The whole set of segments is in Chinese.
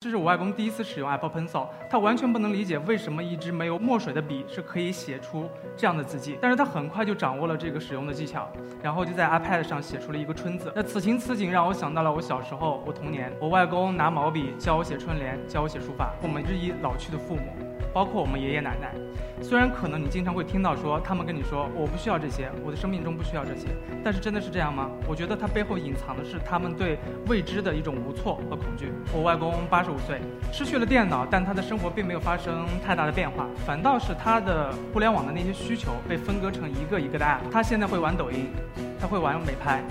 这是我外公第一次使用 Apple Pencil，他完全不能理解为什么一支没有墨水的笔是可以写出这样的字迹，但是他很快就掌握了这个使用的技巧，然后就在 iPad 上写出了一个春字。那此情此景让我想到了我小时候，我童年，我外公拿毛笔教我写春联，教我写书法。我们日益老去的父母。包括我们爷爷奶奶，虽然可能你经常会听到说他们跟你说我不需要这些，我的生命中不需要这些，但是真的是这样吗？我觉得它背后隐藏的是他们对未知的一种无措和恐惧。我外公八十五岁，失去了电脑，但他的生活并没有发生太大的变化，反倒是他的互联网的那些需求被分割成一个一个的 app。他现在会玩抖音，他会玩美拍。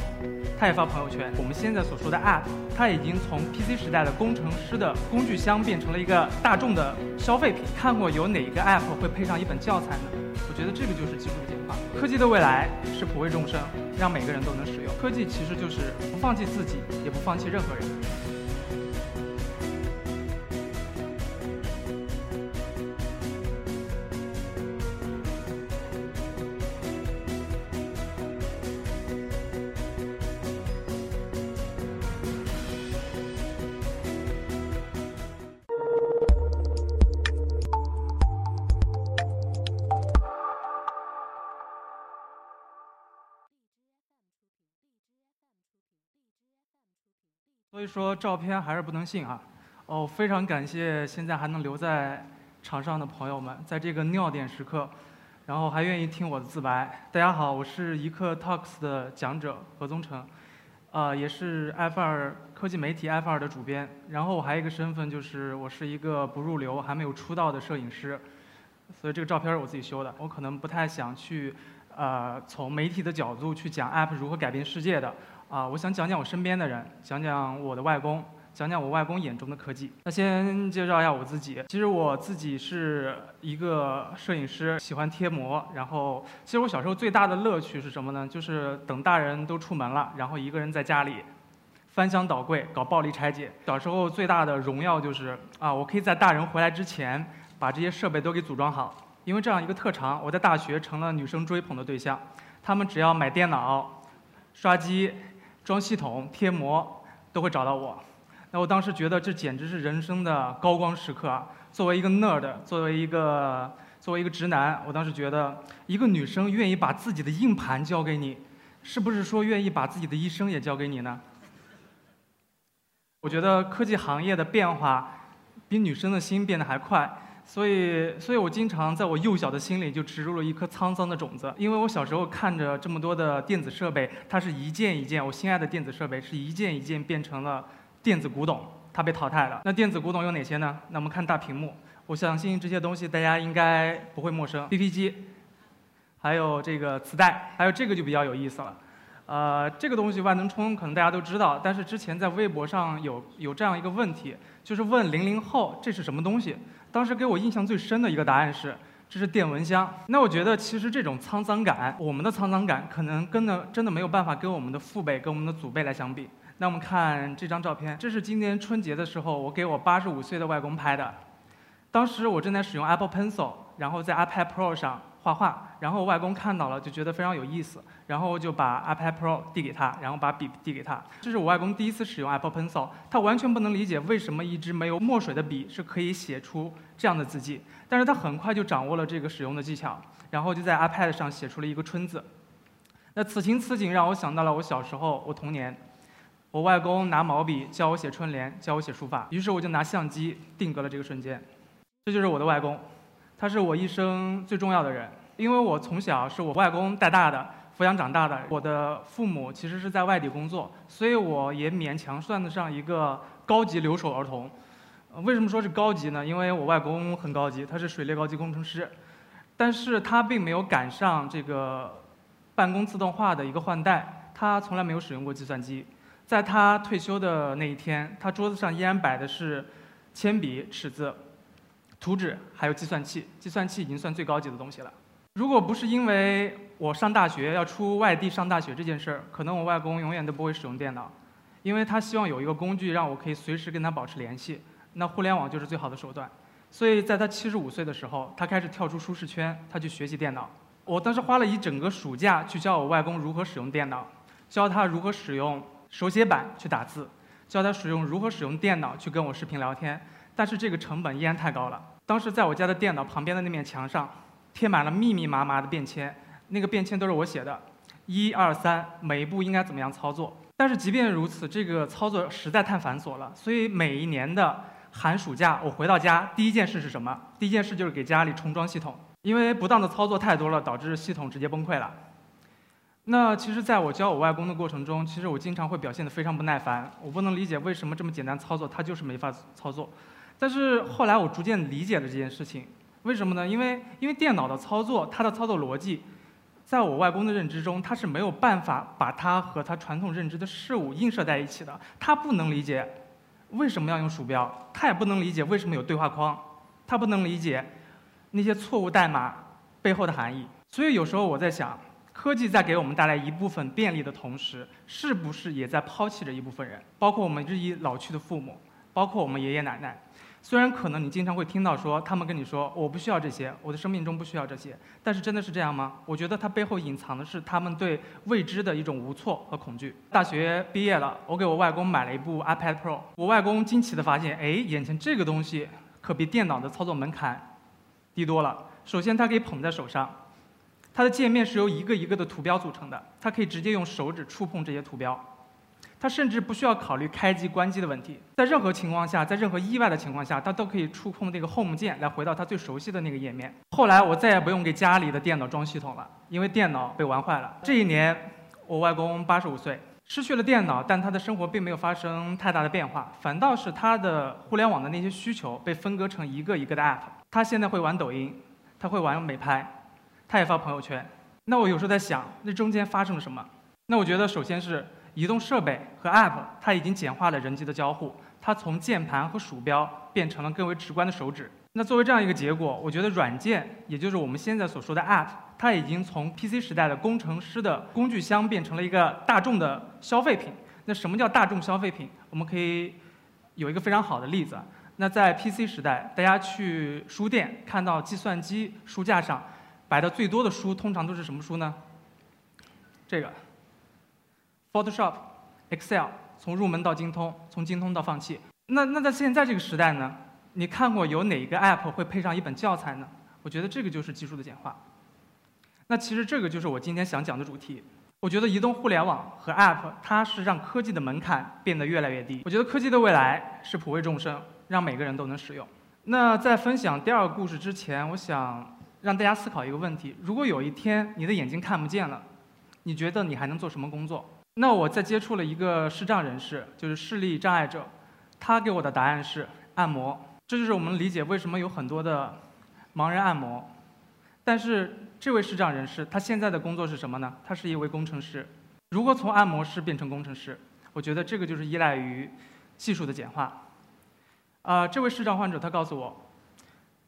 他也发朋友圈。我们现在所说的 App，它已经从 PC 时代的工程师的工具箱变成了一个大众的消费品。看过有哪一个 App 会配上一本教材呢？我觉得这个就是技术的简化。科技的未来是普惠众生，让每个人都能使用。科技其实就是不放弃自己，也不放弃任何人。所以说照片还是不能信啊！哦，非常感谢现在还能留在场上的朋友们，在这个尿点时刻，然后还愿意听我的自白。大家好，我是一刻 Talks 的讲者何宗成，呃，也是 F 二科技媒体 F 二的主编。然后我还有一个身份就是我是一个不入流、还没有出道的摄影师，所以这个照片是我自己修的。我可能不太想去，呃，从媒体的角度去讲 App 如何改变世界的。啊，我想讲讲我身边的人，讲讲我的外公，讲讲我外公眼中的科技。那先介绍一下我自己，其实我自己是一个摄影师，喜欢贴膜。然后，其实我小时候最大的乐趣是什么呢？就是等大人都出门了，然后一个人在家里翻箱倒柜搞暴力拆解。小时候最大的荣耀就是啊，我可以在大人回来之前把这些设备都给组装好。因为这样一个特长，我在大学成了女生追捧的对象。他们只要买电脑、刷机。装系统、贴膜都会找到我，那我当时觉得这简直是人生的高光时刻啊！作为一个 nerd，作为一个作为一个直男，我当时觉得一个女生愿意把自己的硬盘交给你，是不是说愿意把自己的一生也交给你呢？我觉得科技行业的变化比女生的心变得还快。所以，所以我经常在我幼小的心里就植入了一颗沧桑的种子，因为我小时候看着这么多的电子设备，它是一件一件，我心爱的电子设备是一件一件变成了电子古董，它被淘汰了。那电子古董有哪些呢？那我们看大屏幕，我相信这些东西大家应该不会陌生，BP 机，还有这个磁带，还有这个就比较有意思了。呃，这个东西万能充可能大家都知道，但是之前在微博上有有这样一个问题，就是问零零后这是什么东西。当时给我印象最深的一个答案是，这是电蚊香。那我觉得其实这种沧桑感，我们的沧桑感可能跟的真的没有办法跟我们的父辈、跟我们的祖辈来相比。那我们看这张照片，这是今年春节的时候我给我八十五岁的外公拍的。当时我正在使用 Apple Pencil，然后在 iPad Pro 上。画画，然后外公看到了就觉得非常有意思，然后就把 iPad Pro 递给他，然后把笔递给他。这是我外公第一次使用 Apple Pencil，他完全不能理解为什么一支没有墨水的笔是可以写出这样的字迹，但是他很快就掌握了这个使用的技巧，然后就在 iPad 上写出了一个春字。那此情此景让我想到了我小时候，我童年，我外公拿毛笔教我写春联，教我写书法，于是我就拿相机定格了这个瞬间。这就是我的外公。他是我一生最重要的人，因为我从小是我外公带大的，抚养长大的。我的父母其实是在外地工作，所以我也勉强算得上一个高级留守儿童。为什么说是高级呢？因为我外公很高级，他是水利高级工程师，但是他并没有赶上这个办公自动化的一个换代，他从来没有使用过计算机。在他退休的那一天，他桌子上依然摆的是铅笔、尺子。图纸还有计算器，计算器已经算最高级的东西了。如果不是因为我上大学要出外地上大学这件事儿，可能我外公永远都不会使用电脑，因为他希望有一个工具让我可以随时跟他保持联系。那互联网就是最好的手段。所以在他七十五岁的时候，他开始跳出舒适圈，他去学习电脑。我当时花了一整个暑假去教我外公如何使用电脑，教他如何使用手写板去打字，教他使用如何使用电脑去跟我视频聊天，但是这个成本依然太高了。当时在我家的电脑旁边的那面墙上，贴满了密密麻麻的便签，那个便签都是我写的，一二三，每一步应该怎么样操作。但是即便如此，这个操作实在太繁琐了，所以每一年的寒暑假，我回到家第一件事是什么？第一件事就是给家里重装系统，因为不当的操作太多了，导致系统直接崩溃了。那其实，在我教我外公的过程中，其实我经常会表现得非常不耐烦。我不能理解为什么这么简单操作，他就是没法操作。但是后来我逐渐理解了这件事情，为什么呢？因为因为电脑的操作，它的操作逻辑，在我外公的认知中，他是没有办法把它和他传统认知的事物映射在一起的。他不能理解为什么要用鼠标，他也不能理解为什么有对话框，他不能理解那些错误代码背后的含义。所以有时候我在想。科技在给我们带来一部分便利的同时，是不是也在抛弃着一部分人？包括我们日益老去的父母，包括我们爷爷奶奶。虽然可能你经常会听到说，他们跟你说我不需要这些，我的生命中不需要这些，但是真的是这样吗？我觉得它背后隐藏的是他们对未知的一种无措和恐惧。大学毕业了，我给我外公买了一部 iPad Pro，我外公惊奇地发现，哎，眼前这个东西可比电脑的操作门槛低多了。首先，它可以捧在手上。它的界面是由一个一个的图标组成的，它可以直接用手指触碰这些图标，它甚至不需要考虑开机关机的问题，在任何情况下，在任何意外的情况下，它都可以触碰这个 Home 键来回到它最熟悉的那个页面。后来我再也不用给家里的电脑装系统了，因为电脑被玩坏了。这一年，我外公八十五岁，失去了电脑，但他的生活并没有发生太大的变化，反倒是他的互联网的那些需求被分割成一个一个的 App。他现在会玩抖音，他会玩美拍。他也发朋友圈，那我有时候在想，那中间发生了什么？那我觉得，首先是移动设备和 App，它已经简化了人机的交互，它从键盘和鼠标变成了更为直观的手指。那作为这样一个结果，我觉得软件，也就是我们现在所说的 App，它已经从 PC 时代的工程师的工具箱变成了一个大众的消费品。那什么叫大众消费品？我们可以有一个非常好的例子。那在 PC 时代，大家去书店看到计算机书架上。摆的最多的书通常都是什么书呢？这个，Photoshop、Excel，从入门到精通，从精通到放弃。那那在现在这个时代呢？你看过有哪一个 App 会配上一本教材呢？我觉得这个就是技术的简化。那其实这个就是我今天想讲的主题。我觉得移动互联网和 App，它是让科技的门槛变得越来越低。我觉得科技的未来是普惠众生，让每个人都能使用。那在分享第二个故事之前，我想。让大家思考一个问题：如果有一天你的眼睛看不见了，你觉得你还能做什么工作？那我在接触了一个视障人士，就是视力障碍者，他给我的答案是按摩。这就是我们理解为什么有很多的盲人按摩。但是这位视障人士他现在的工作是什么呢？他是一位工程师。如果从按摩师变成工程师，我觉得这个就是依赖于技术的简化。啊，这位视障患者他告诉我，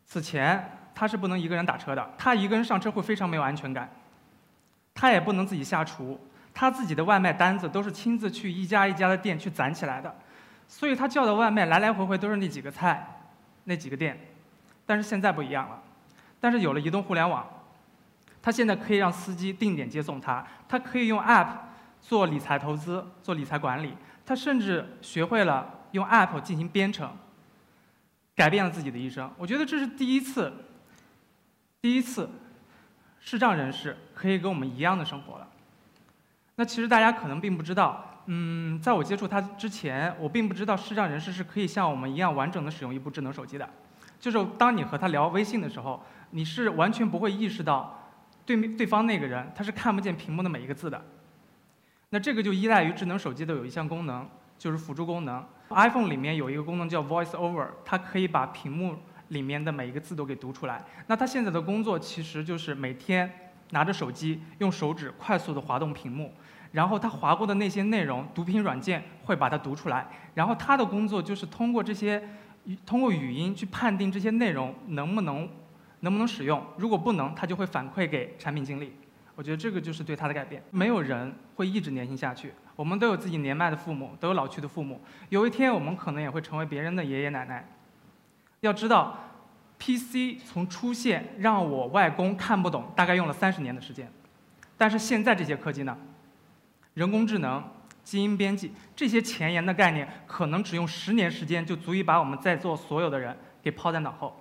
此前。他是不能一个人打车的，他一个人上车会非常没有安全感。他也不能自己下厨，他自己的外卖单子都是亲自去一家一家的店去攒起来的，所以他叫的外卖来来回回都是那几个菜，那几个店。但是现在不一样了，但是有了移动互联网，他现在可以让司机定点接送他，他可以用 App 做理财投资、做理财管理，他甚至学会了用 App 进行编程，改变了自己的一生。我觉得这是第一次。第一次，视障人士可以跟我们一样的生活了。那其实大家可能并不知道，嗯，在我接触他之前，我并不知道视障人士是可以像我们一样完整的使用一部智能手机的。就是当你和他聊微信的时候，你是完全不会意识到对面对方那个人他是看不见屏幕的每一个字的。那这个就依赖于智能手机的有一项功能，就是辅助功能。iPhone 里面有一个功能叫 Voice Over，它可以把屏幕。里面的每一个字都给读出来。那他现在的工作其实就是每天拿着手机，用手指快速的滑动屏幕，然后他划过的那些内容，读屏软件会把它读出来。然后他的工作就是通过这些，通过语音去判定这些内容能不能能不能使用。如果不能，他就会反馈给产品经理。我觉得这个就是对他的改变。没有人会一直年轻下去，我们都有自己年迈的父母，都有老去的父母。有一天我们可能也会成为别人的爷爷奶奶。要知道，PC 从出现让我外公看不懂，大概用了三十年的时间。但是现在这些科技呢，人工智能、基因编辑这些前沿的概念，可能只用十年时间就足以把我们在座所有的人给抛在脑后。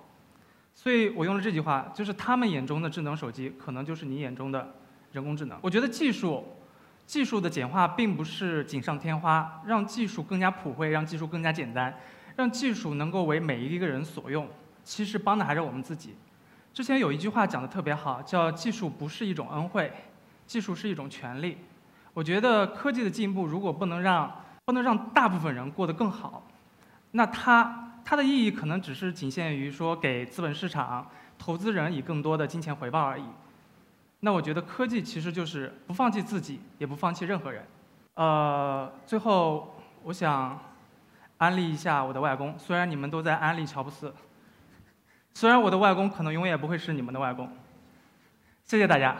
所以我用了这句话，就是他们眼中的智能手机，可能就是你眼中的人工智能。我觉得技术，技术的简化并不是锦上添花，让技术更加普惠，让技术更加简单，让技术能够为每一个人所用，其实帮的还是我们自己。之前有一句话讲的特别好，叫“技术不是一种恩惠，技术是一种权利”。我觉得科技的进步如果不能让不能让大部分人过得更好，那它。它的意义可能只是仅限于说给资本市场、投资人以更多的金钱回报而已。那我觉得科技其实就是不放弃自己，也不放弃任何人。呃，最后我想安利一下我的外公，虽然你们都在安利乔布斯，虽然我的外公可能永远不会是你们的外公。谢谢大家。